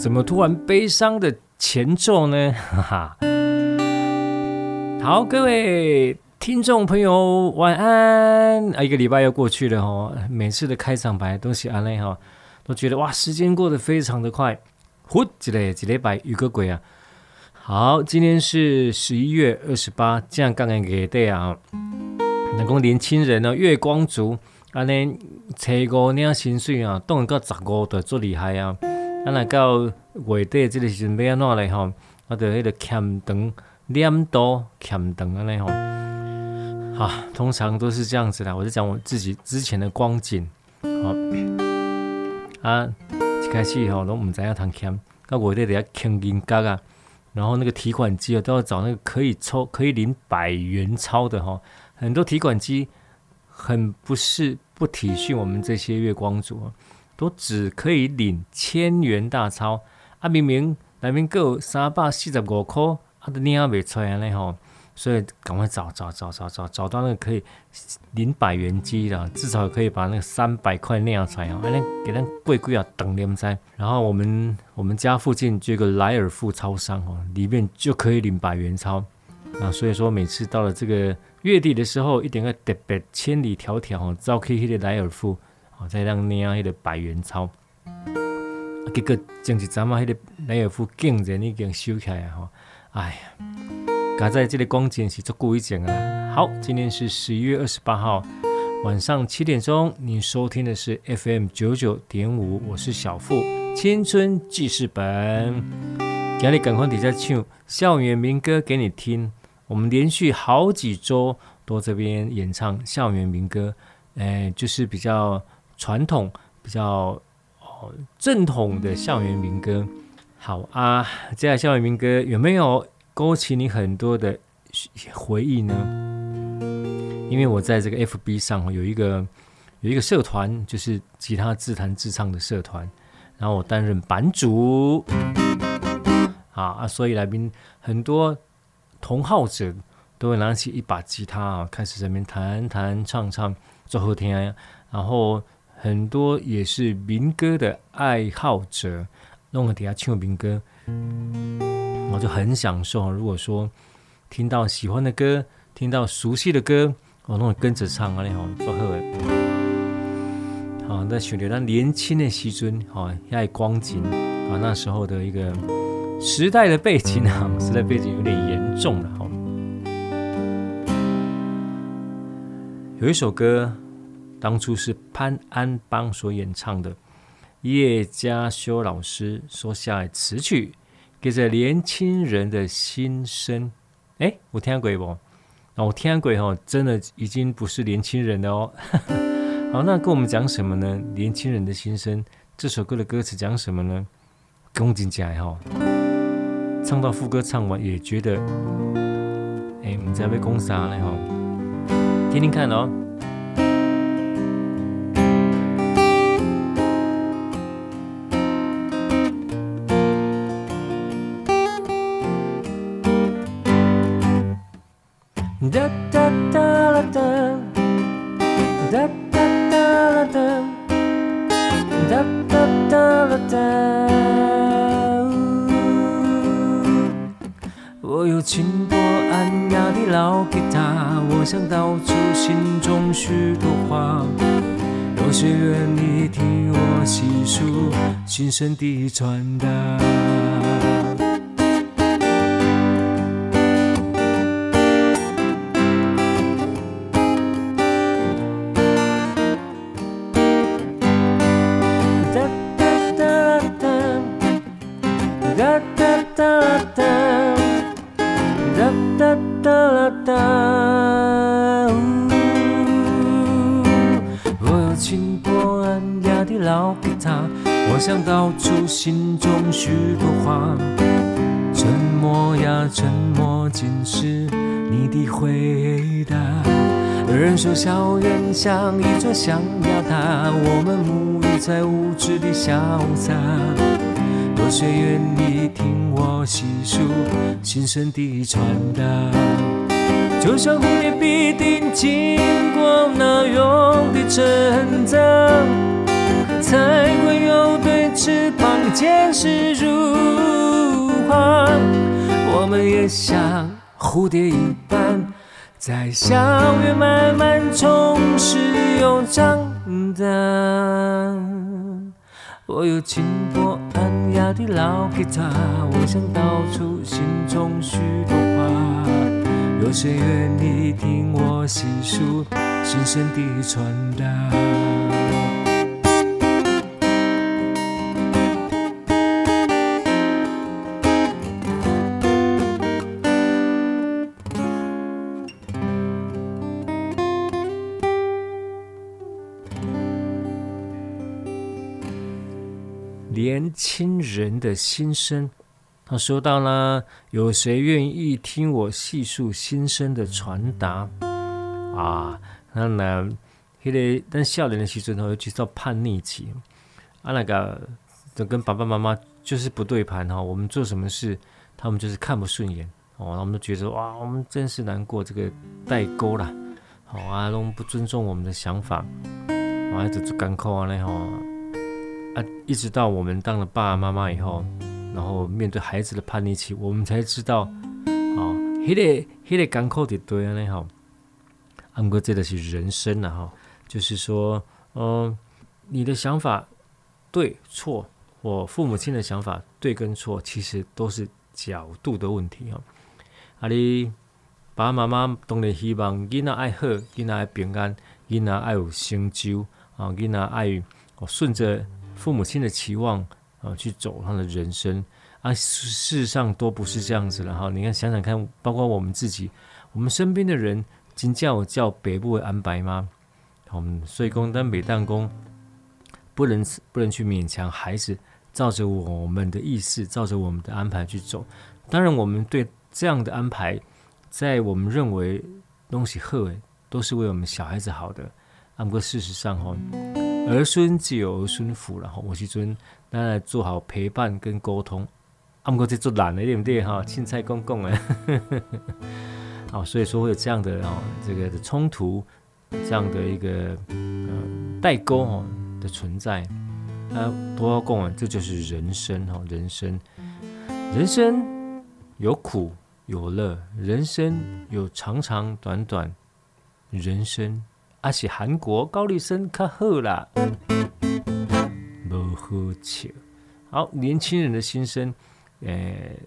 怎么突然悲伤的前奏呢？哈哈。好，各位听众朋友，晚安啊！一个礼拜又过去了哦，每次的开场白都是安内哈，都觉得哇，时间过得非常的快。呼，几嘞几礼拜有个鬼啊！好，今天是十一月二十八，这样刚刚给对啊。那讲年轻人呢，月光族，安内初五领薪水啊，冻到十五度，最厉害啊！啊，那到月底这个时阵要安怎嘞吼？我着迄个欠长念多欠长安尼吼。啊，通常都是这样子啦。我就讲我自己之前的光景。好，啊，一开始吼拢毋知影通欠，到月底得要欠银角啊。然后那个提款机啊，都要找那个可以抽、可以领百元钞的吼。很多提款机很不是不体恤我们这些月光族。都只可以领千元大钞啊！明明内面够三百四十五块，啊都领不出来呢吼！所以赶快找找找找找找到那个可以领百元机的，至少可以把那个三百块领出来啊！哎，给咱贵贵啊，等你们在。然后我们我们家附近就有个莱尔富超商哦，里面就可以领百元钞啊！所以说每次到了这个月底的时候，一定要特别千里迢迢哦，走去那个莱尔富。再让领啊，迄个百元钞，结果前一阵啊，迄个雷尔富竟然已经收起来吼！哎呀，刚在这里光景是足够一点啊。好，今天是十一月二十八号晚上七点钟，你收听的是 FM 九九点五，我是小富青春记事本。今日赶快底下唱校园民歌给你听，我们连续好几周都这边演唱校园民歌，哎，就是比较。传统比较哦正统的校园民歌，好啊，接下来校园民歌有没有勾起你很多的回忆呢？因为我在这个 FB 上有一个有一个社团，就是吉他自弹自唱的社团，然后我担任版主，啊，所以来宾很多同好者都会拿起一把吉他啊，开始在那边弹弹唱唱，做后天，然后。很多也是民歌的爱好者，弄个底下唱民歌，我就很享受。如果说听到喜欢的歌，听到熟悉的歌，我弄跟着唱啊，你好，做好。好，那选择那年轻的时尊，好，爱光景啊，那时候的一个时代的背景啊，时代背景有点严重了哈。有一首歌。当初是潘安邦所演唱的，叶佳修老师所写的词曲，给着年轻人的心声。哎，我听鬼不？那我听鬼哦，真的已经不是年轻人了哦。好，那跟我们讲什么呢？年轻人的心声。这首歌的歌词讲什么呢？恭敬起来哈，唱到副歌唱完也觉得，哎，我们在被攻杀了哈。听听看哦。心声的像一座象牙塔，我们沐浴在无知的潇洒。有谁愿意听我细数心声的传达？就像蝴蝶必定经过那样的挣扎。才会有对翅膀坚实如花。我们也像蝴蝶一般，在校园慢慢充实又长大。我有轻薄安雅的老吉他，我想道出心中许多话。有谁愿意听我细数心声的传达？人的心声，他说到了：有谁愿意听我细数心声的传达？啊，那那，那个但少年的时阵会去到叛逆期，啊，那个就跟爸爸妈妈就是不对盘哈。我们做什么事，他们就是看不顺眼哦，他们都觉得哇，我们真是难过，这个代沟了，好啊，都不尊重我们的想法，啊，就做艰苦啊那吼。啊，一直到我们当了爸爸妈妈以后，然后面对孩子的叛逆期，我们才知道，哦，迄个迄个港口的对啊，那好，不过这个是人生了哈，就是说，嗯，你的想法对错，我父母亲的想法对跟错，其实都是角度的问题哈。啊，你爸爸妈妈当然希望囡仔爱好，囡仔爱平安，囡仔爱有成就，啊，囡仔爱顺着。父母亲的期望啊，去走他的人生啊，事实上都不是这样子了哈。你看，想想看，包括我们自己，我们身边的人，今叫叫北部的安排吗？我们所以讲，但每当讲不能不能去勉强孩子，照着我们的意思，照着我们的安排去走。当然，我们对这样的安排，在我们认为东西好，都是为我们小孩子好的。不过事实上哈。儿孙自有儿孙福，然后我是尊，咱来做好陪伴跟沟通。啊，不过这做难的，对不对哈？青菜公公哎，好，所以说会有这样的啊，这个的冲突，这样的一个呃代沟哈的存在。啊，多要共啊，这就是人生哈，人生，人生有苦有乐，人生有长长短短，人生。阿是韩国高丽参较好啦，不好笑。好，年轻人的心声，诶、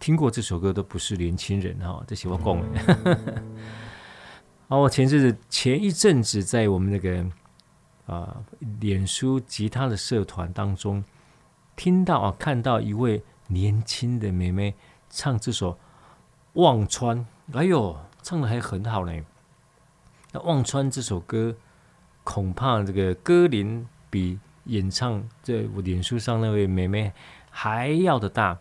听过这首歌都不是年轻人哈，这些我讲的。好，我前阵子前一阵子在我们那个啊、脸书吉他的社团当中，听到啊，看到一位年轻的妹妹唱这首《忘川》，哎呦，唱的还很好呢。那《忘川》这首歌，恐怕这个歌龄比演唱在我脸书上那位妹妹还要的大。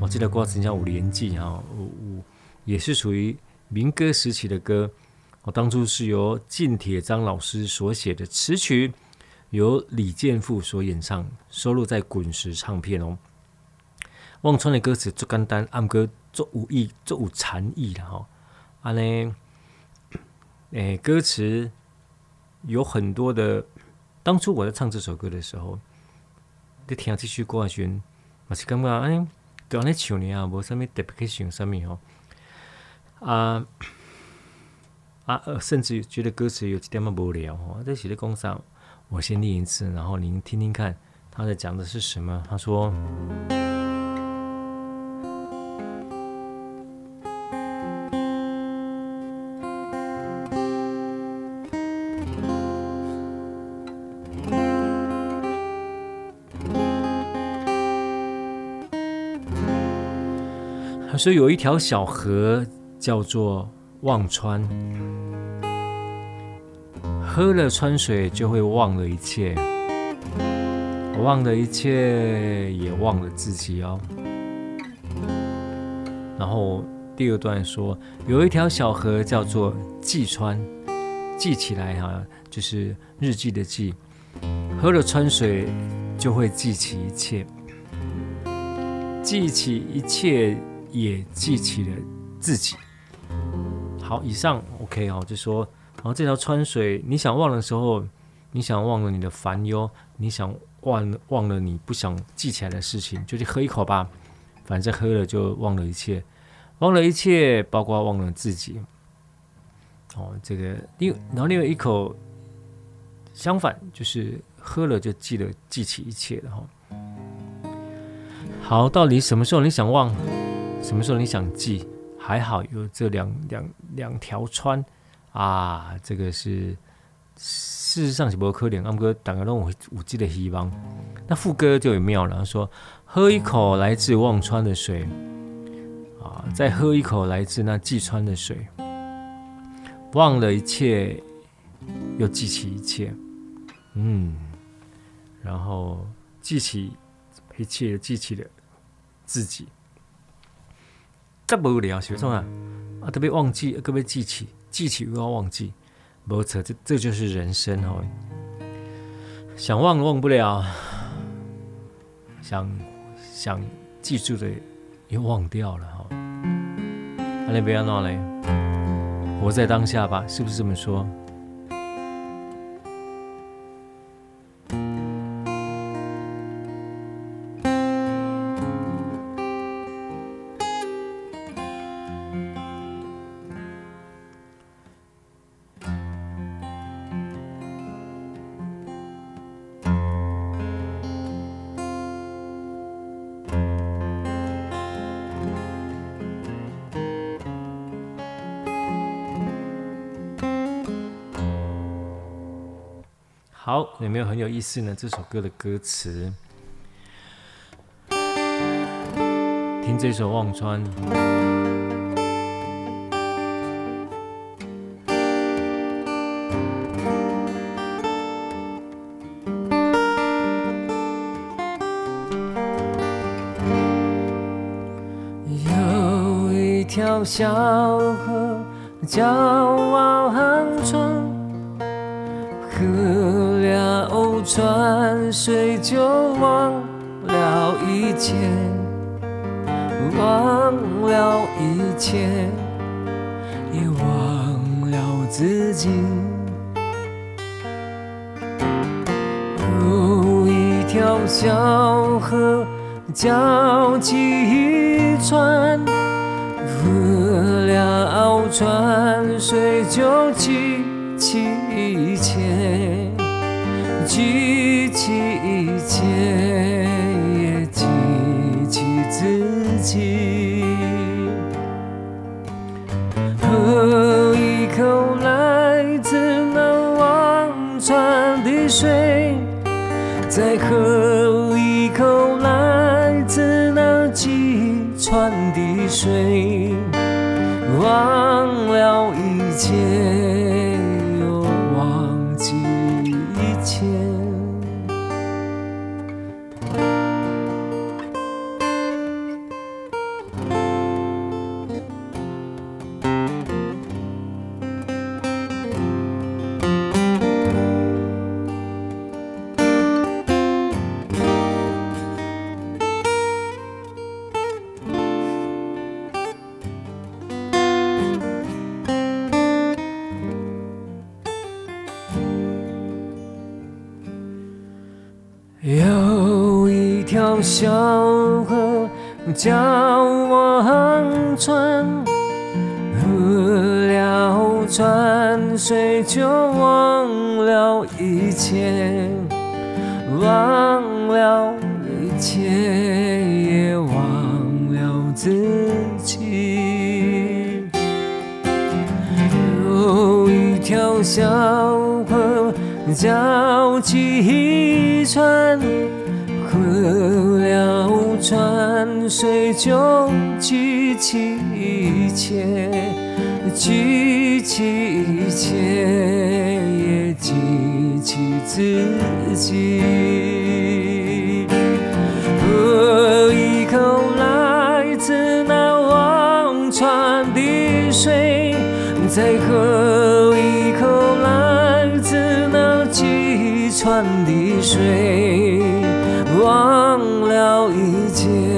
我记得歌词叫五年纪哈，五五也是属于民歌时期的歌。我当初是由靳铁章老师所写的词曲，由李健富所演唱，收录在滚石唱片哦。《忘川》的歌词做简单，暗歌做无意，做有禅意的哈。安呢？诶，歌词有很多的。当初我在唱这首歌的时候，你听这首歌的时阵，我是感觉哎，对安尼唱呢啊，无啥物特别去想啥物吼。啊啊，甚至觉得歌词有一点么无聊吼。在写的工上，我先念一次，然后您听听看他在讲的是什么。他说。所以有一条小河叫做忘川，喝了川水就会忘了一切，忘了一切也忘了自己哦。然后第二段说有一条小河叫做记川，记起来哈，就是日记的记，喝了川水就会记起一切，记起一切。也记起了自己。好，以上 OK 哦，就说，然后这条川水，你想忘的时候，你想忘了你的烦忧，你想忘忘了你不想记起来的事情，就去喝一口吧，反正喝了就忘了一切，忘了一切，包括忘了自己。哦，这个另然后另外一口，相反就是喝了就记得记起一切的哈。好，到底什么时候你想忘？什么时候你想记？还好有这两两两条川啊，这个是事实上是不可能。阿哥打个让我我记得希望。那副歌就有妙了，他说喝一口来自忘川的水啊，再喝一口来自那济川的水，忘了一切，又记起一切，嗯，然后记起一切，记起了自己。这无聊，是不啊？啊，特别忘记，特别记起，记起又要忘记，没错，这这就是人生哦。想忘忘不了，想想记住的又忘掉了哈。那你不要闹嘞，活在当下吧，是不是这么说？好，有没有很有意思呢？这首歌的歌词，听这首《忘川》。有一条小河叫忘川，水就忘了一切，忘了一切，也忘了自己。有一条小河叫记川，喝了川水就起喝一口来自那记川的水，忘了一切。己。喝一口来自那忘川的水，再喝一口来自那记川的水。忘了一切。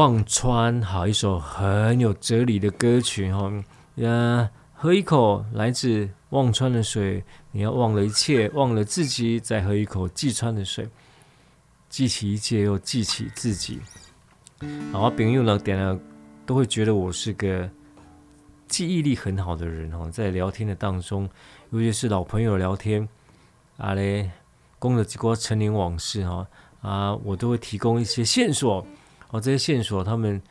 忘川，好一首很有哲理的歌曲哈。呀，喝一口来自忘川的水，你要忘了一切，忘了自己，再喝一口济川的水，记起一切，又记起自己。好，我朋友呢点了，都会觉得我是个记忆力很好的人哦。在聊天的当中，尤其是老朋友聊天，啊嘞，讲了几个陈年往事哈，啊，我都会提供一些线索。哦，这些线索他们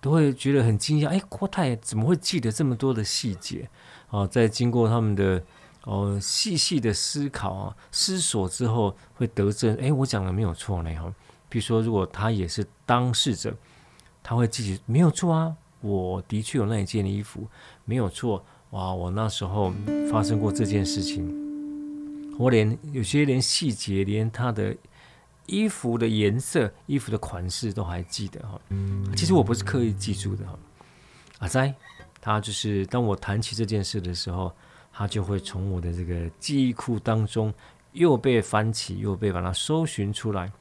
都会觉得很惊讶。哎，郭太怎么会记得这么多的细节？哦，在经过他们的哦细细的思考啊、思索之后，会得证。哎，我讲的没有错呢。哈，比如说，如果他也是当事者，他会记得没有错啊。我的确有那一件衣服，没有错。哇，我那时候发生过这件事情。我连有些连细节，连他的。衣服的颜色、衣服的款式都还记得哈。其实我不是刻意记住的哈。阿仔，他就是当我谈起这件事的时候，他就会从我的这个记忆库当中又被翻起，又被把它搜寻出来。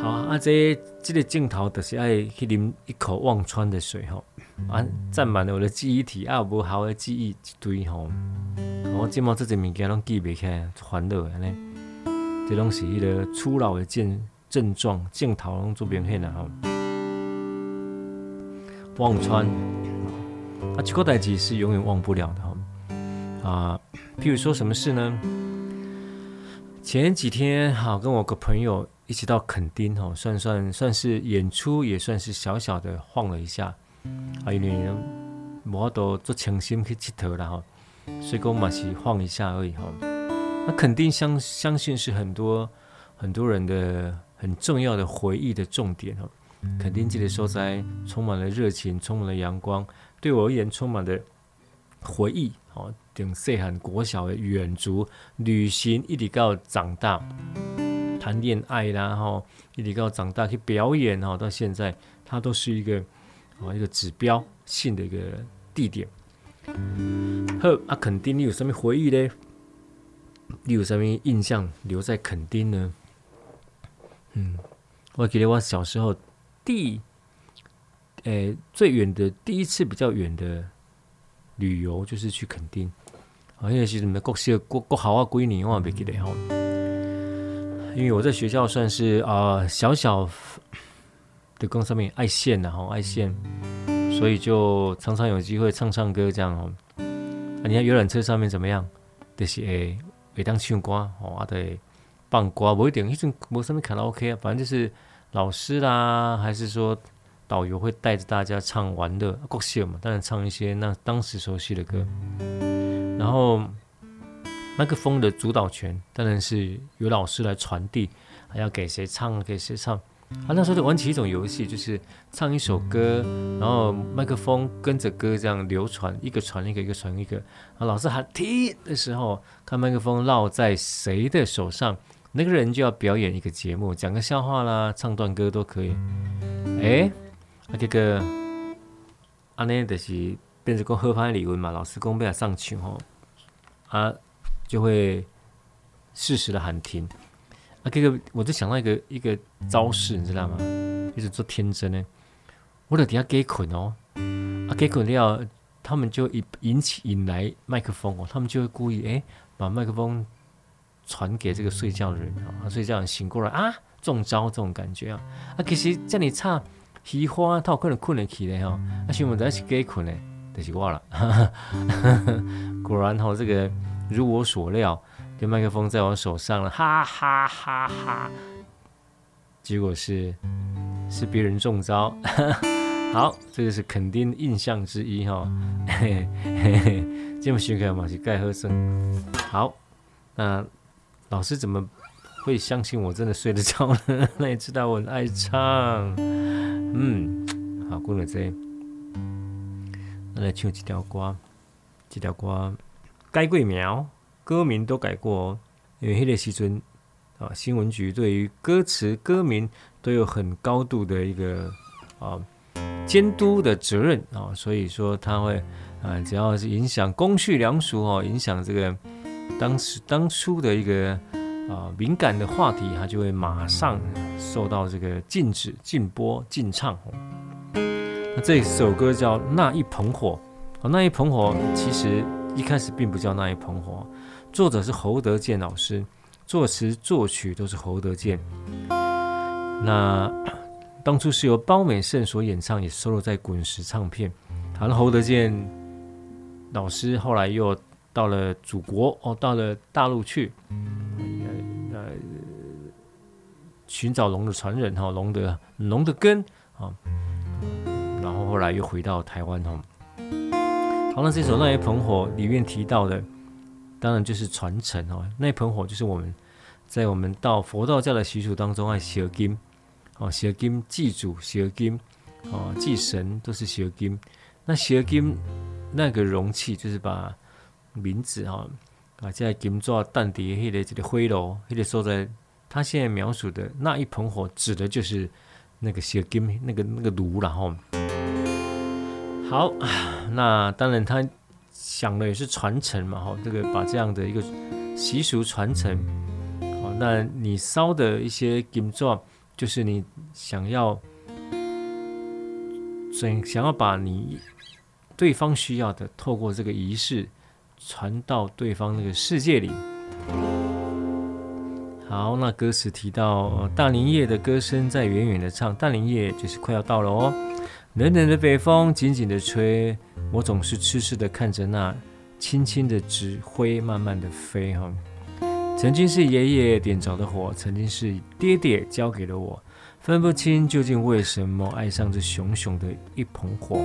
好，阿、啊、这个镜头就是爱去啉一口忘川的水哈，啊，占满了我的记忆体，啊，无好的记忆一堆哈。我今毛这些物件拢记不起来，烦恼安尼。这东西一个初老的症症状，镜头拢做明显了哈。忘川啊，这个代志是永远忘不了的哈。啊，譬如说什么事呢？前几天哈，跟我个朋友一起到垦丁哈，算算算是演出，也算是小小的晃了一下。啊，因为我都做诚心去佚佗了哈，所以讲嘛是晃一下而已哈。那肯定相相信是很多很多人的很重要的回忆的重点哦。垦丁这个所在充满了热情，充满了阳光，对我而言充满了回忆哦。从细汉国小的远足旅行，一直到长大谈恋爱啦，哈，一直到长大去表演哈，到现在它都是一个啊一个指标性的一个地点。呵，啊，垦丁你有什么回忆嘞？你有什么印象留在垦丁呢？嗯，我记得我小时候第，诶最远的第一次比较远的旅游就是去垦丁，好像是什么国小国国好啊几年我也没记得哈。因为我在学校算是啊、小小的工上面爱现的哈爱现，所以就常常有机会唱唱歌这样哦。啊，你看游览车上面怎么样？就是诶。每当唱歌，哦，啊，对，放歌，不一定，一种没什么卡拉 OK 啊，反正就是老师啦，还是说导游会带着大家唱玩乐，国秀嘛，当然唱一些那当时熟悉的歌。然后麦克风的主导权当然是由老师来传递，还要给谁唱，给谁唱。啊，那时候就玩起一种游戏，就是唱一首歌，然后麦克风跟着歌这样流传，一个传一个，一个传一个。啊，老师喊停的时候，看麦克风落在谁的手上，那个人就要表演一个节目，讲个笑话啦，唱段歌都可以。哎，啊，这个安尼就是变成讲合拍理论嘛，老师讲不要上去吼，啊，就会适时的喊停。这个我就想到一个一个招式，你知道吗？一直做天真呢，我在底下给捆哦，啊，给捆了，他们就引引起引来麦克风哦，他们就会故意哎、把麦克风传给这个睡觉的人啊，睡觉人醒过来啊，中招这种感觉啊，啊，其实叫你唱。喜欢他有可能困得起来哈，啊，新闻在是给困的，就是我了。果然哈，这个如我所料，跟麦克风在我手上了，哈哈哈哈。结果是是别人中招。好，这个是肯定印象之一哈。嘿嘿嘿，这么学个嘛是盖喝声。好，那老师怎么会相信我真的睡得着呢？那也知道我很爱唱。嗯，好，讲到这，那来唱一条歌，几条歌改过名，歌名都改过哦。因为迄个时阵啊，新闻局对于歌词、歌名都有很高度的一个啊监督的责任啊，所以说他会啊，只要是影响公序良俗哦，影响这个当时当初的一个。啊，敏感的话题，它就会马上受到这个禁止、禁播、禁唱。那这首歌叫《那一捧火》。哦，《那一捧火》其实一开始并不叫《那一捧火》，作者是侯德健老师，作词作曲都是侯德健。那当初是由包美胜所演唱，也收录在滚石唱片。好了，侯德健老师后来又到了祖国哦，到了大陆去。呃寻找龙的传人哈，龙的龙的根啊，然后后来又回到台湾哈。好，那这首《那一捧火》里面提到的，当然就是传承哦。那一捧火就是我们在我们到佛道教的习俗当中爱写经哦，写经祭祖，写经哦，祭神都是写经。那写经那个容器就是把名字哈啊，在金做淡底迄个这个灰炉，迄个所在。他现在描述的那一盆火，指的就是那个烧金那个那个炉，然后好，那当然他想的也是传承嘛，哈，这个把这样的一个习俗传承，好，那你烧的一些金砖，就是你想要想想要把你对方需要的，透过这个仪式传到对方那个世界里。好，那歌词提到大林夜的歌声在远远的唱，大林夜就是快要到了哦。冷冷的北风紧紧的吹，我总是痴痴的看着那轻轻的纸灰慢慢的飞哈。曾经是爷爷点着的火，曾经是爹爹教给了我，分不清究竟为什么爱上这熊熊的一捧火。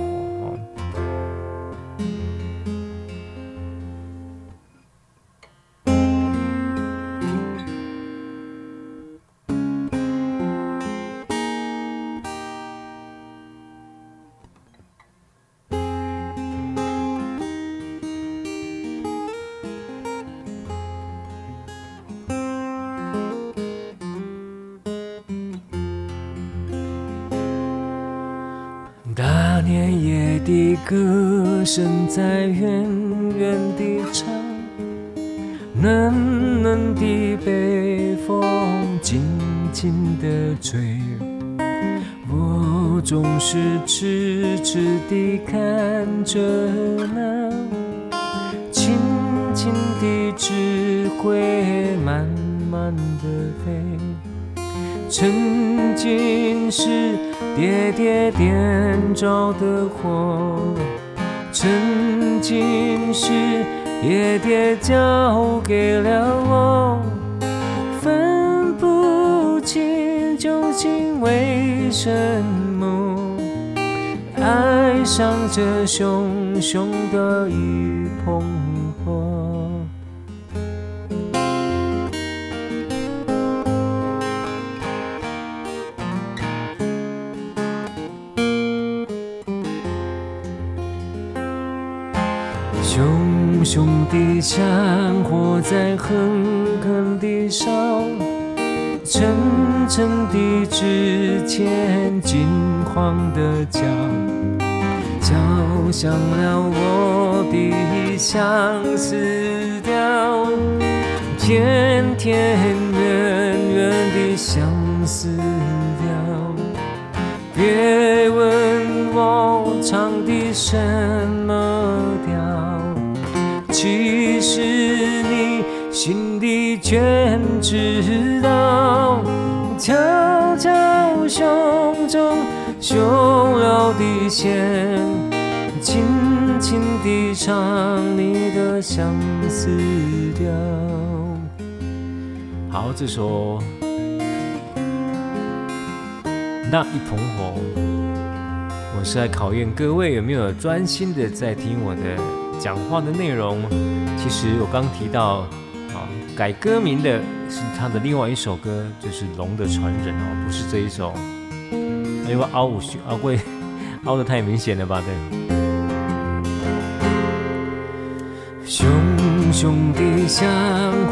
在狠狠地烧，沉沉的纸钱金黄的脚，敲响了我的相思调，天天远远的相思调。别问我唱的什么全知道。悄悄胸中汹涌的线，轻轻地唱你的相思调。好，这首那一捧火，我是来考验各位有没有专心的在听我的讲话的内容。其实我刚提到，啊，改歌名的。是他的另外一首歌，就是《龙的传人》哦，不是这一首。因为凹五凹会 凹的太明显了吧？对。熊熊的香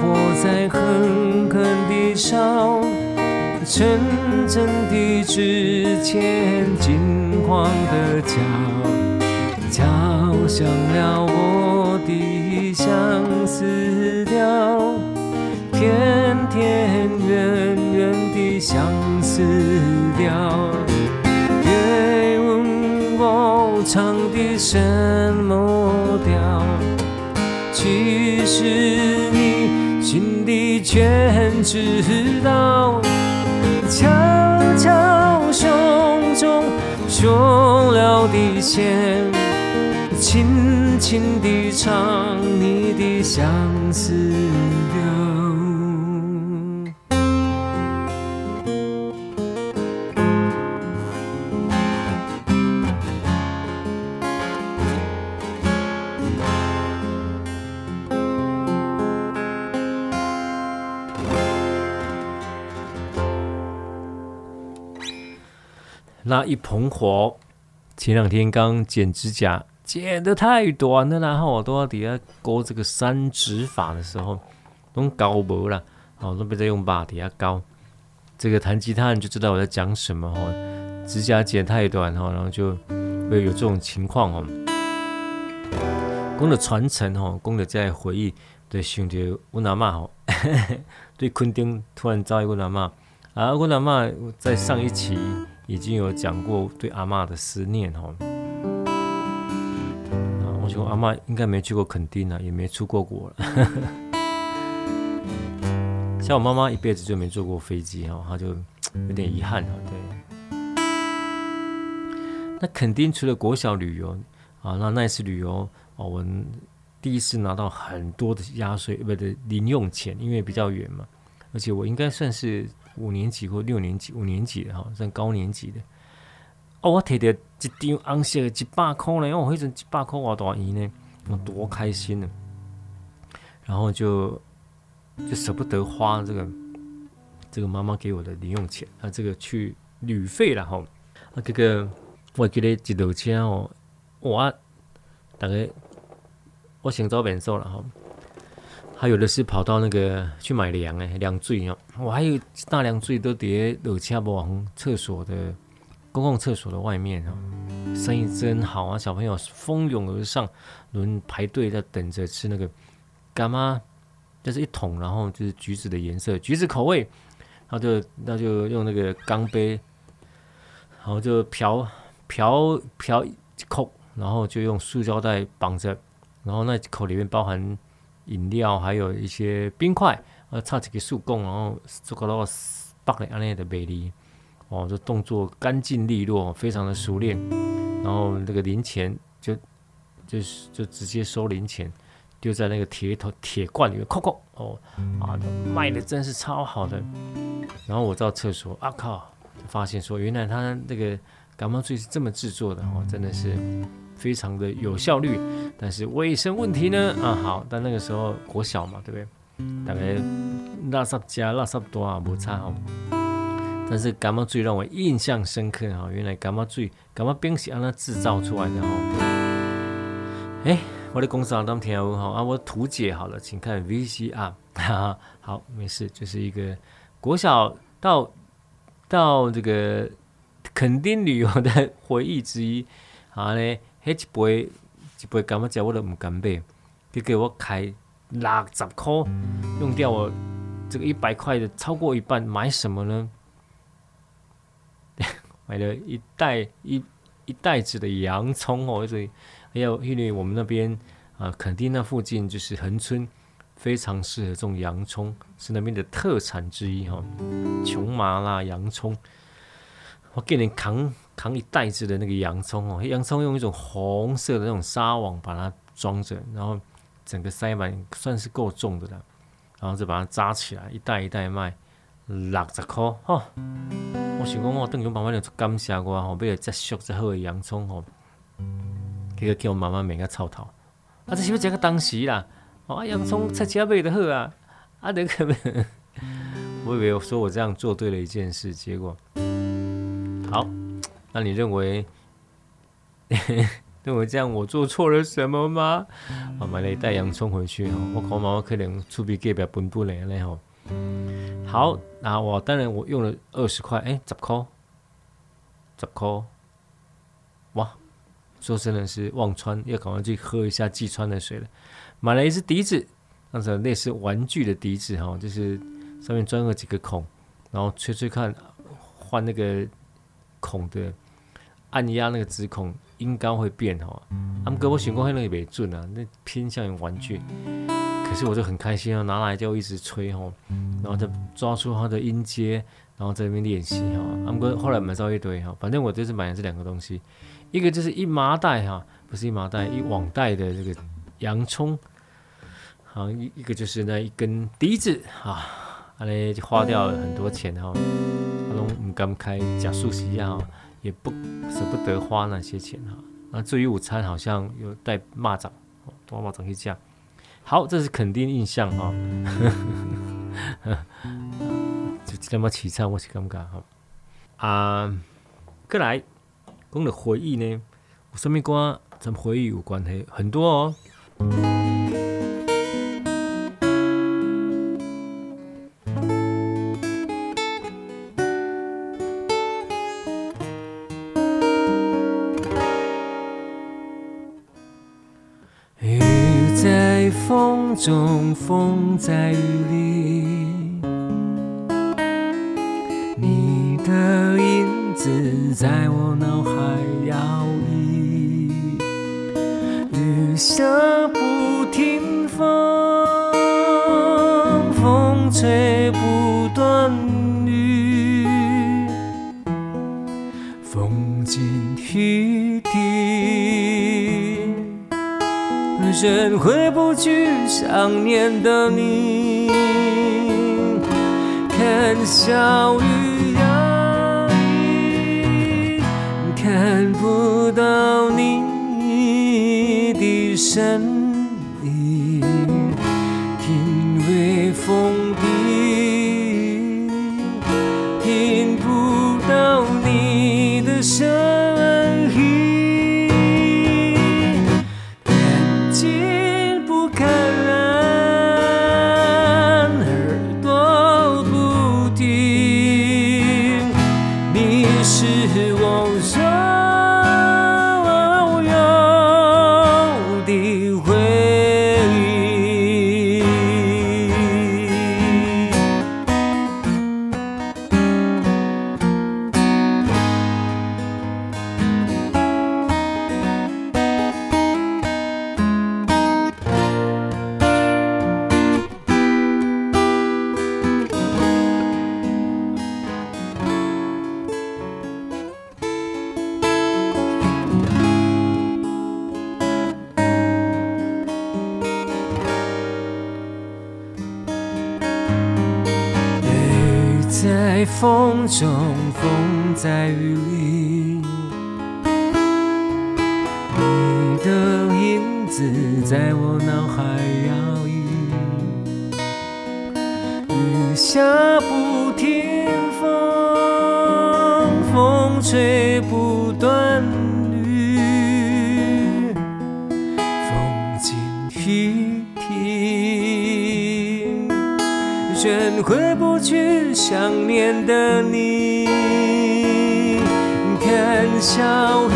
火在狠狠地烧，沉沉的指尖金黄的脚，敲响了我的相思调。天天远远的相思调，别问我唱的什么调，其实你心里全知道。悄悄胸中绣了的线，轻轻地唱你的相思调。那一捧火，前两天刚剪指甲，剪得太短了，然后我都要底下勾这个三指法的时候，用高模了，哦，都别再用把底下高。这个弹吉他人就知道我在讲什么哦，指甲剪太短哈，然后就会有这种情况哦。讲的传承哦，讲的在回忆对兄弟我阿嬷哦，对昆丁突然遭遇我阿嬷啊，我阿嬷在上一期。已经有讲过对阿嬷的思念哦，啊，我觉得阿嬷应该没去过垦丁了，也没出过国了。像我妈妈一辈子就没坐过飞机哈，她就有点遗憾哈。对，那垦丁除了国小旅游啊，那那一次旅游哦，我第一次拿到很多的压岁不对零用钱，因为比较远嘛，而且我应该算是。五年级或六年级、五年级的哈，算高年级的。哦，我摕到一张红色的一百块呢，因为我迄阵一百块偌大钱呢，我多开心呢。然后就就舍不得花这个这个妈妈给我的零用钱啊，这个去旅费了哈。啊，这个我记得一路车哦，我大概我先找便所了哈。还有的是跑到那个去买粮哎，凉水哦，我还有大凉水都叠楼下往厕所的公共厕所的外面哦，生意真好啊！小朋友蜂拥而上，轮排队在等着吃那个干妈，就是一桶，然后就是橘子的颜色，橘子口味，然后就那就用那个钢杯，然后就瓢瓢瓢一口，然后就用塑胶袋绑着，然后那口里面包含。饮料还有一些冰块，呃，插几个树工，然后做个到八个安内的比例，哦，这动作干净利落，非常的熟练。然后那个零钱就就是就直接收零钱，丢在那个铁头铁罐里面，扣扣哦，啊，卖的真是超好的。然后我到厕所，啊靠，就发现说原来他那个感冒水是这么制作的哦，真的是。非常的有效率，但是卫生问题呢？啊，好，但那个时候国小嘛，对不对？大概垃圾加垃圾多啊，不差哦。但是感冒最让我印象深刻哈，原来感冒最感冒冰是让它制造出来的哈。哎，我的公司啊，当天啊，啊，我图解好了，请看 VCR，哈，好，没事，就是一个国小到到这个垦丁旅游的回忆之一。好嘞，迄一杯一杯甘仔汁我都毋敢买，结果我开六十块，用掉我这个一百块的超过一半，买什么呢？买了一袋一一袋子的洋葱哦，所以还有因为我们那边啊，垦丁那附近就是恒春，非常适合种洋葱，是那边的特产之一哈。琼麻辣洋葱，我给你扛扛一袋子的那个洋葱哦，洋葱用一种红色的那种纱网把它装着，然后整个塞满，算是够重的了，然后再把它扎起来，一袋一袋卖。六十块哦，我想讲我等于妈妈就感谢我吼，买了这俗这好的洋葱吼，结果叫我妈妈买个臭头，啊，这是不是这个当时啦？哦，啊，洋葱菜市买的好啊，啊，那个，我以为我说我这样做对了一件事，结果，好，那你认为，认为这样我做错了什么吗？我买了一袋洋葱回去吼，我看妈妈可能厝边隔壁分不来了吼。好，那我当然我用了二十块，哎，十块，十块，哇！说真的是忘川，要赶快去喝一下济川的水了。买了一只笛子，那是类似玩具的笛子哈，就是上面钻了几个孔，然后吹吹看，换那个孔的按压那个指孔，音高会变哈。他们给我选过，那个也准啊，那偏向于玩具。可是我就很开心啊，拿来就一直吹吼，然后就抓出它的音阶，然后在那边练习哈。他们哥后来买到一堆哈，反正我就是买了这两个东西，一个就是一麻袋哈，不是一麻袋，一网袋的这个洋葱，好一一个就是那一根笛子啊，后来就花掉了很多钱哈，他都不敢开假数息啊，也不舍不得花那些钱哈。那至于午餐好像有带蚂蚱，多蚂蚱可以这样。好，这是肯定印象哈，就这么凄惨，我是感觉哈。啊，过来，讲的回忆呢，有什么歌跟回忆有关系？很多哦。在雨风中，风在雨里，你的影子在我脑海摇曳，雨下想念的你，看小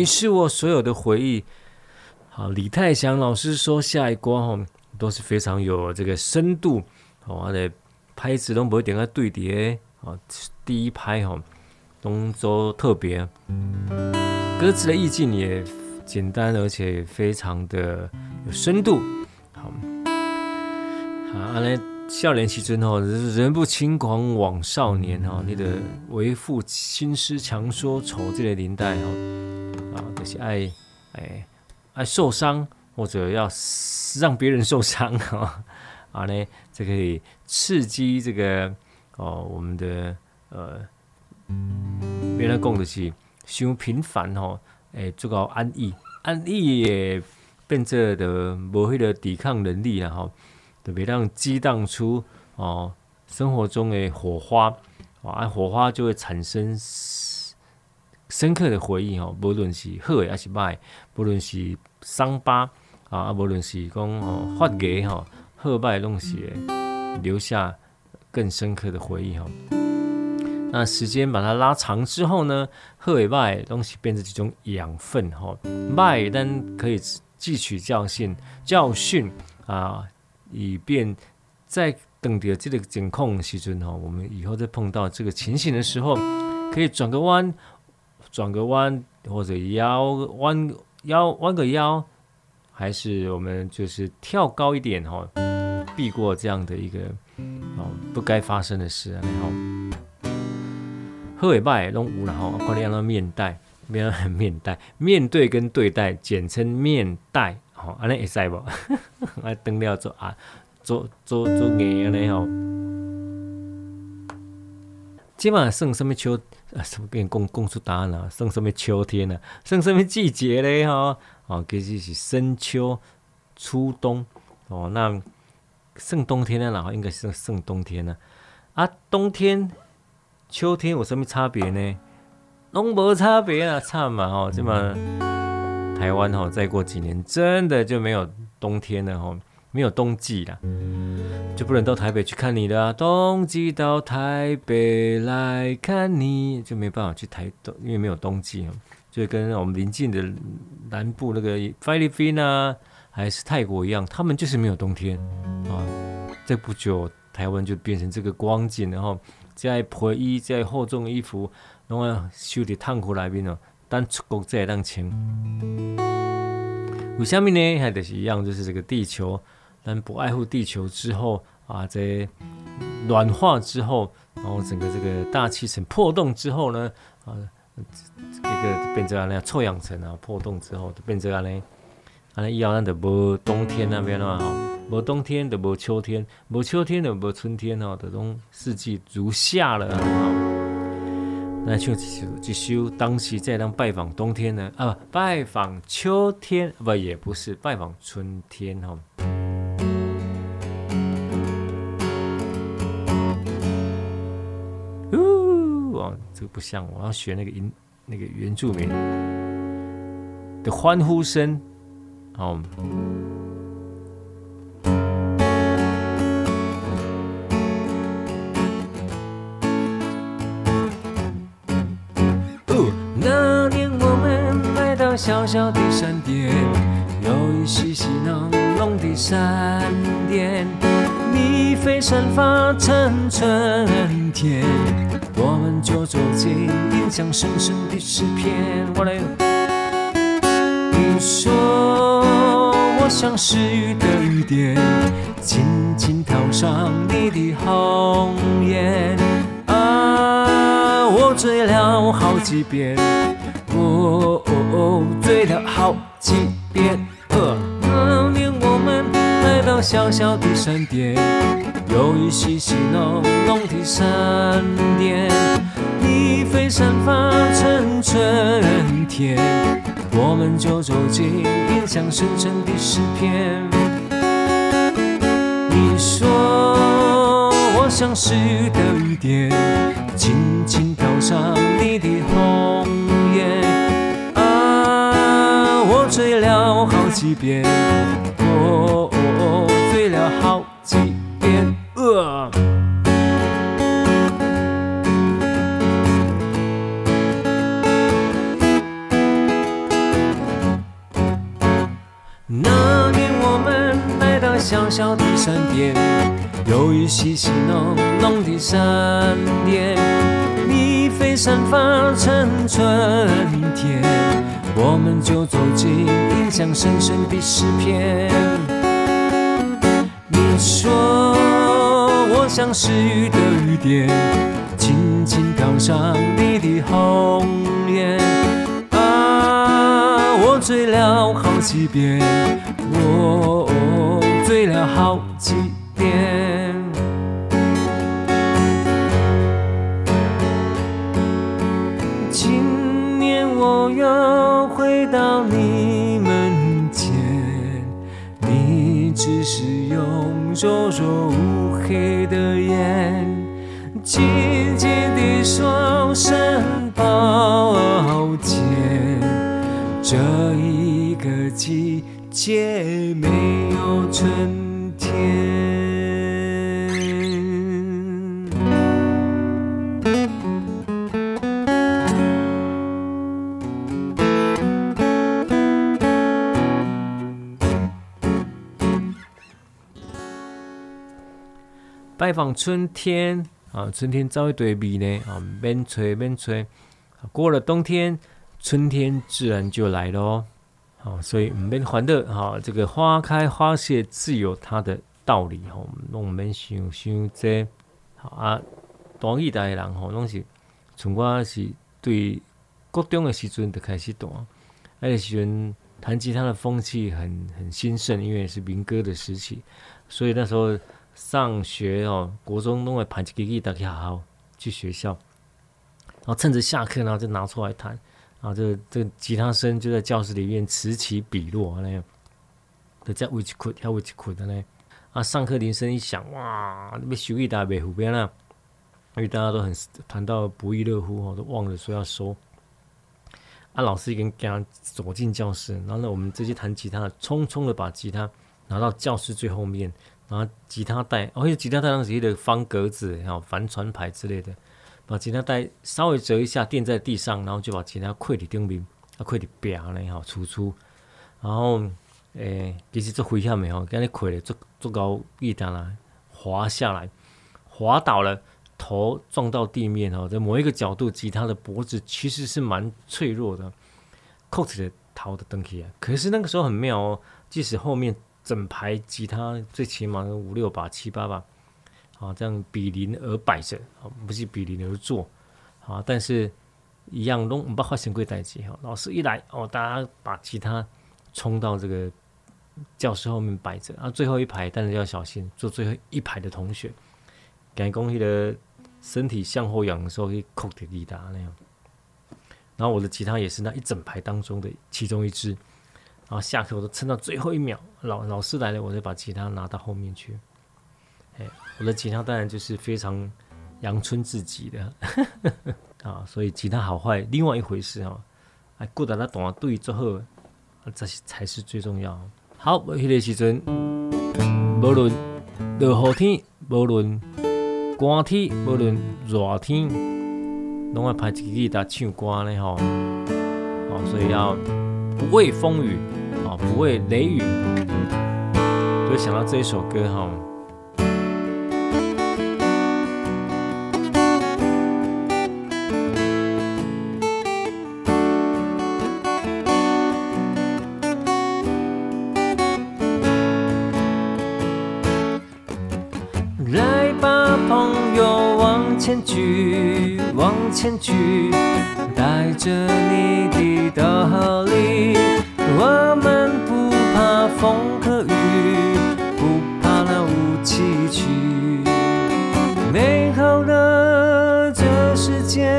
你是我所有的回忆。好，李泰祥老师说下一关哦，都是非常有这个深度哦，他的拍子都不会点个对叠哦，第一拍哦，动作特别，歌词的意境也简单，而且非常的有深度。好，好，阿来少年时阵哦，人不轻狂枉少年哦，你的为赋新诗强说愁这个年代哦，啊，就是爱哎。爱受伤或者要让别人受伤哈 啊呢，这可以刺激这个哦，我们的呃，别人讲的是伤平凡吼，诶，做到安逸，安逸也变这的无迄个抵抗能力然后特别让激荡出哦生活中的火花，啊，火花就会产生。深刻的回忆哦，无论是好还是坏，无论是伤疤啊，无论是讲哦发芽哈，好坏拢是留下更深刻的回忆哈。那时间把它拉长之后呢，好与坏东西变成一种养分哈，坏但可以汲取教训，教训啊，以便在等到这个监控的时阵哈，我们以后再碰到这个情形的时候，可以转个弯。转个弯，或者腰弯腰弯个腰，还是我们就是跳高一点哈，避过这样的一个哦不该发生的事。然后喝尾拜拢有然后快点让它面带，面面带面对跟对待，简称面带。吼，安尼会使不？来登了做啊，做做做硬安尼吼。今晚剩什么秋？啊，什么跟你讲讲出答案了？剩什么秋天呢？剩什么季节咧？吼，哦，其实是深秋、初冬哦。那剩冬天呢？然后应该是剩冬天呢？啊，冬天、秋天有什么差别呢？拢无差别啊，差嘛哦。这么台湾哦，再过几年真的就没有冬天了哦。没有冬季了，就不能到台北去看你了。冬季到台北来看你，就没办法去台东，因为没有冬季哦。就跟我们邻近的南部那个菲律宾啊，还是泰国一样，他们就是没有冬天啊。在不久，台湾就变成这个光景，然后再破衣、再厚重的衣服，然后收在烫裤内面哦，但出国再当穿。为什么呢？还得是一样，就是这个地球。但不爱护地球之后啊，在暖化之后，然后整个这个大气层破洞之后呢，啊，这个变成安尼臭氧层啊破洞之后，就变成那样，啊，以后咱就无冬天那边了哈，无冬天就无秋天，无秋天就无春天哦，这种四季如夏了啊。那就就修当时在当拜访冬天呢啊，拜访秋天不也不是拜访春天哈。这个不像，我要学那个音，那个原住民的欢呼声。好，小小的山巅，有一细细浓浓的闪电，你飞散发成春天。我们就走进印象深深的诗篇。我来，你说我像失语的雨点，轻轻飘上你的红颜。啊，我醉了好几遍，哦哦，醉了好几遍。那年我们来到小小的山巅。有一细细浓浓的山巅，你飞散发成春天，我们就走进印象深深的诗篇。你说我。像是的雨点，轻轻飘上你的红醉了好几遍，哦哦哦，醉了好几遍。呃那年我们来到小小的山边，有一细细浓浓的山巅，你飞散发成春天，我们就走进印象深深的诗篇。你说我像是雨的雨点，轻轻飘上你的红颜。我醉了好几遍，我醉了好几遍。只是用灼灼乌黑的眼，轻轻地说声抱歉。这一个季节没有春天。拜访春天啊，春天早一堆味呢啊，免吹免吹，过了冬天。春天自然就来了，好，所以唔免烦恼哈，这个花开花谢自有它的道理哈，拢唔免想想这好啊。大一代的人吼，拢是从我是对国中的时阵就开始弹，那个时阵弹吉他的风气很很兴盛，因为是民歌的时期，所以那时候上学哦，国中拢会弹一支吉他去学校去学校，然后趁着下课然后就拿出来弹。啊，这这吉他声就在教室里面此起彼落那样，就在位置哭，跳位置哭的呢。啊，上课铃声一响，哇，那边休息大袂胡边了，因为大家都很弹到不亦乐乎哦，都忘了说要收。啊，老师一个人跟他走进教室，然后呢，我们这些弹吉他的匆匆的把吉他拿到教室最后面，然后吉他带，哦，吉他带上是一个方格子，然后帆船牌之类的。把吉他带稍微折一下，垫在地上，然后就把吉他跪在顶面，啊，跪在表呢，哈，出出，然后，诶、欸，其实这回下面吼，跟你跪的足足高一点啦，滑下来，滑倒了，头撞到地面哦，在某一个角度，吉他的脖子其实是蛮脆弱的，扣起来头的登起啊，可是那个时候很妙哦，即使后面整排吉他最起码五六把、七八把。啊，这样比邻而摆着，啊，不是比邻而坐，啊，但是一样都不发生过代志哈。老师一来，哦，大家把吉他冲到这个教室后面摆着，啊，最后一排但是要小心，坐最后一排的同学，感觉讲的身体向后仰的时候，可以扣点力大那样。然后我的吉他也是那一整排当中的其中一支，然后下课我都撑到最后一秒，老老师来了，我就把吉他拿到后面去。我的吉他当然就是非常阳春自己的 啊，所以吉他好坏另外一回事哈。哎，顾得他懂啊，对之后，这些才是最重要。好，我迄个时阵，无论落雨天，无论寒天，无论热天，拢爱排一支吉他唱歌呢吼。啊，所以要不畏风雨啊，不畏雷雨，就想到这一首歌哈。前去，往前去，带着你的道理。风和雨，不怕那无期去。美好的这世界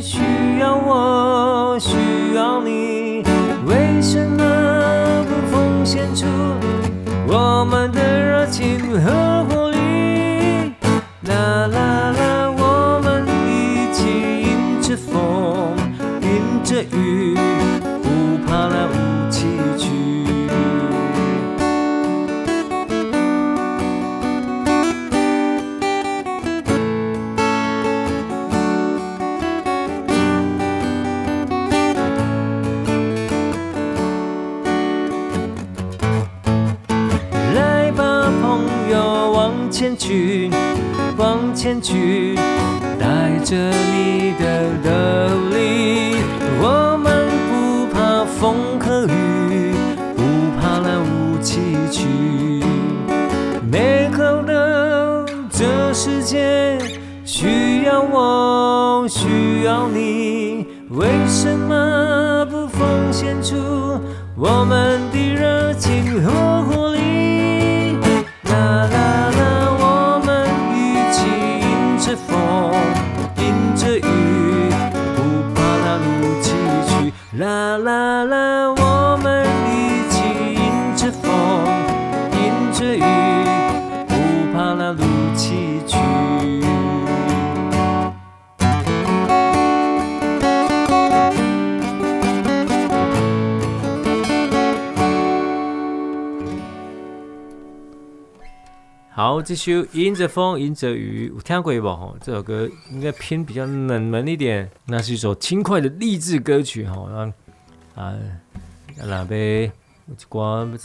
需要我，需要你。为什么不奉献出我们的热情和我们的热情和火好，这首《迎着风，迎着雨》，我听过不？哈，这首歌应该偏比较冷门一点。那是一首轻快的励志歌曲，哈。啊啊，那边光，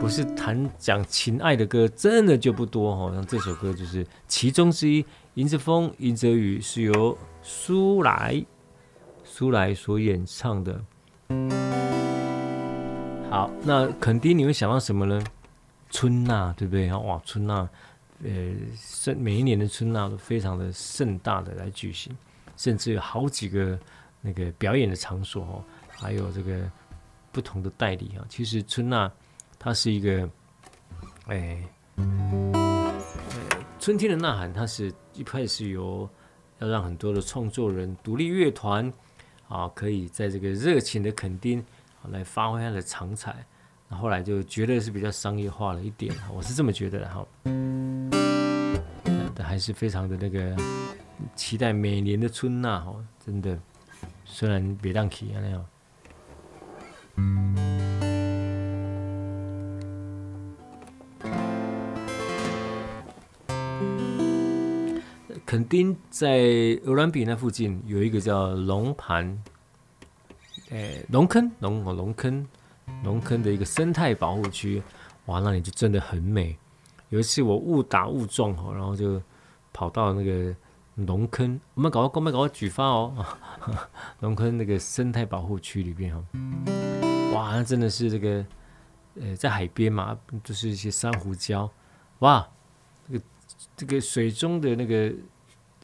不是谈讲情爱的歌，真的就不多哈。像这首歌就是其中之一，《迎着风，迎着雨》是由苏来苏来所演唱的。好，那肯定你会想到什么呢？春呐，对不对？哇，春呐，呃，盛每一年的春呐都非常的盛大的来举行，甚至有好几个那个表演的场所哦，还有这个不同的代理啊。其实春呐，它是一个，哎，呃，春天的呐喊，它是一开始由要让很多的创作人、独立乐团啊，可以在这个热情的垦丁啊来发挥它的长才。后来就觉得是比较商业化了一点，我是这么觉得的哈。但还是非常的那个期待每年的春呐哈，真的虽然别当起啊那样。垦丁在鹅銮鼻那附近有一个叫龙盘，诶，龙坑龙哦龙坑。龙坑的一个生态保护区，哇，那里就真的很美。有一次我误打误撞哈，然后就跑到那个龙坑，我们搞个公卖，搞个举发哦。龙坑那个生态保护区里边哈，哇，那真的是这个呃，在海边嘛，就是一些珊瑚礁，哇，这个这个水中的那个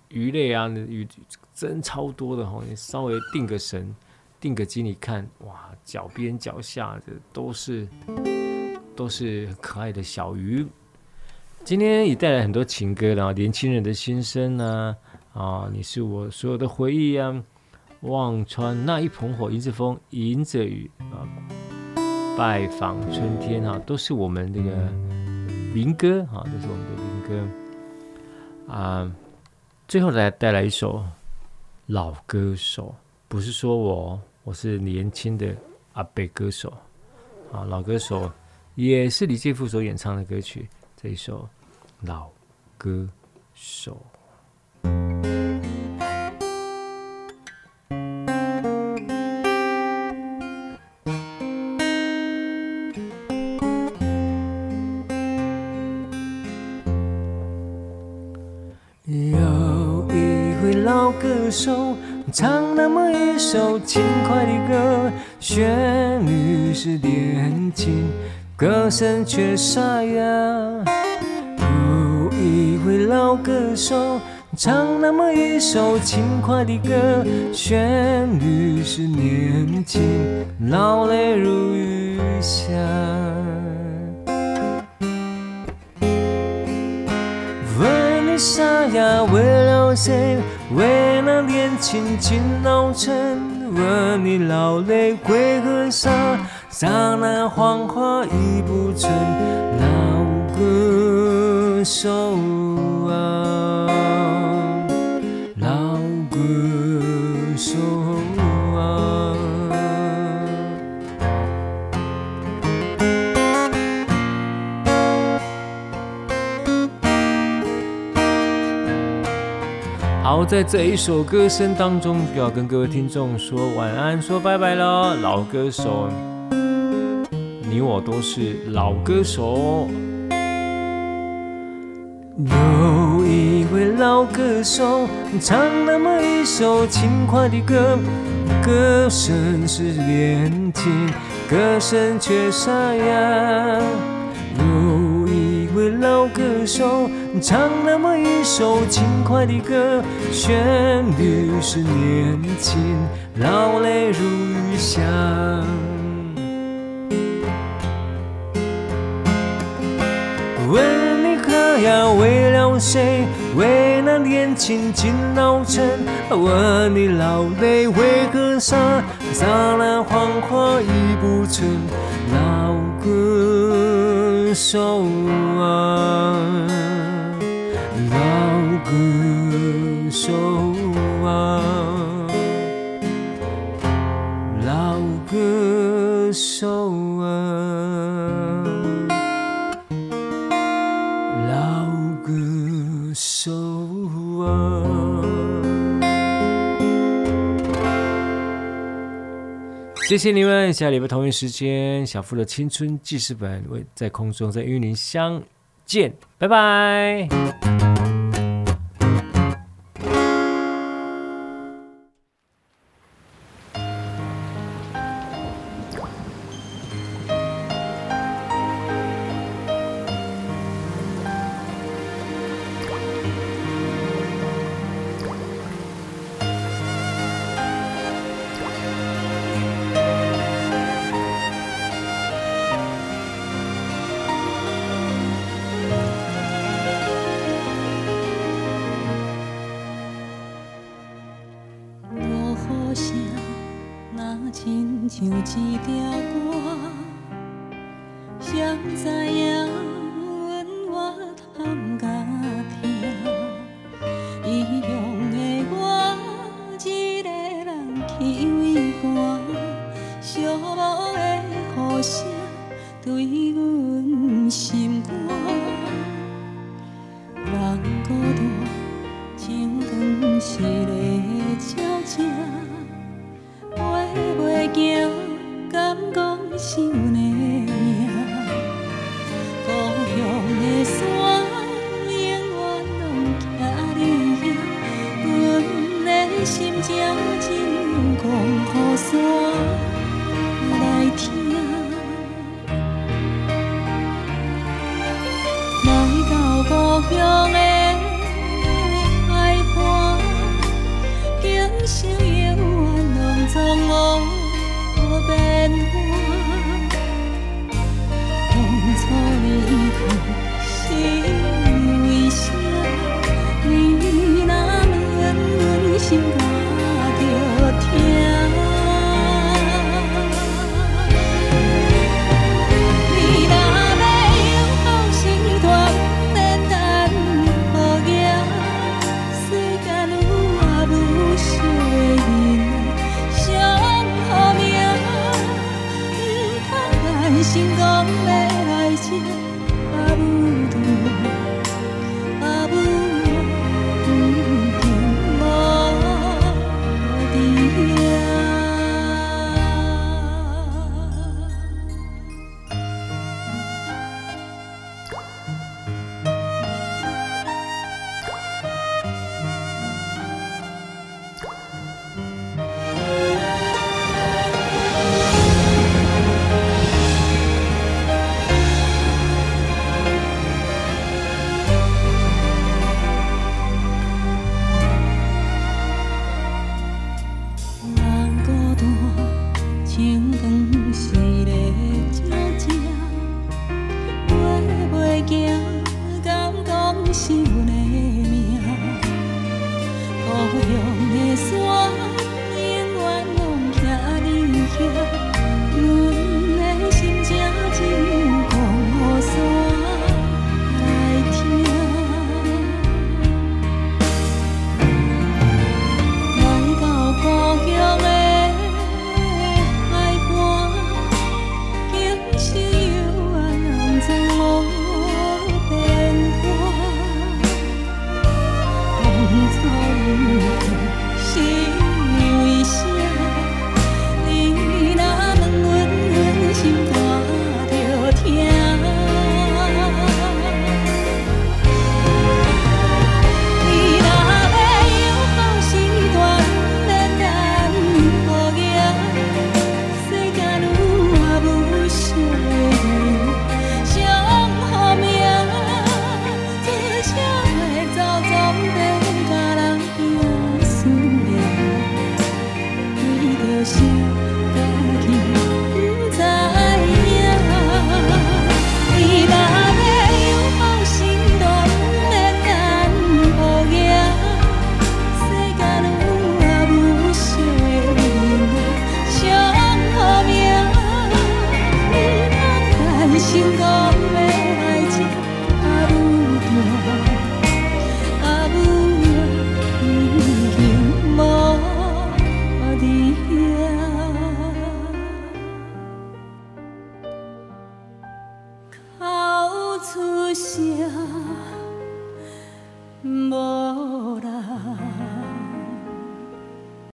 鱼类啊，鱼真超多的哈，你稍微定个神。定个机，你看，哇，脚边脚下的都是都是可爱的小鱼。今天也带来很多情歌，然后年轻人的心声呢，啊，你是我所有的回忆、啊。望穿那一捧火，迎着风，迎着雨啊，拜访春天、啊，都是我们这个民歌啊，都是我们的民歌啊。最后来带来一首老歌手，不是说我。我是年轻的阿贝歌手，啊，老歌手也是李健富所演唱的歌曲，这一首老歌手。却沙哑。有一位老歌手，唱那么一首轻快的歌，旋律是年轻，老泪如雨下。问你沙哑，为了谁？为那年轻倾老成，问你老泪归何沙？刹那黄花已不存，老歌手啊，老歌手啊。好，在这一首歌声当中，就要跟各位听众说晚安，说拜拜喽。老歌手，你我都是老歌手。有一位老歌手唱那么一首轻快的歌，歌声是年轻，歌声却沙哑。有一位老歌手唱那么一首轻快的歌，旋律是年轻，老泪如雨下。要为了谁？为那年轻进老城？问你老泪为何洒？洒了黄花已不成。老歌手啊，谢谢你们，下礼拜同一时间，小富的青春记事本会在空中再与您相见，拜拜。不由。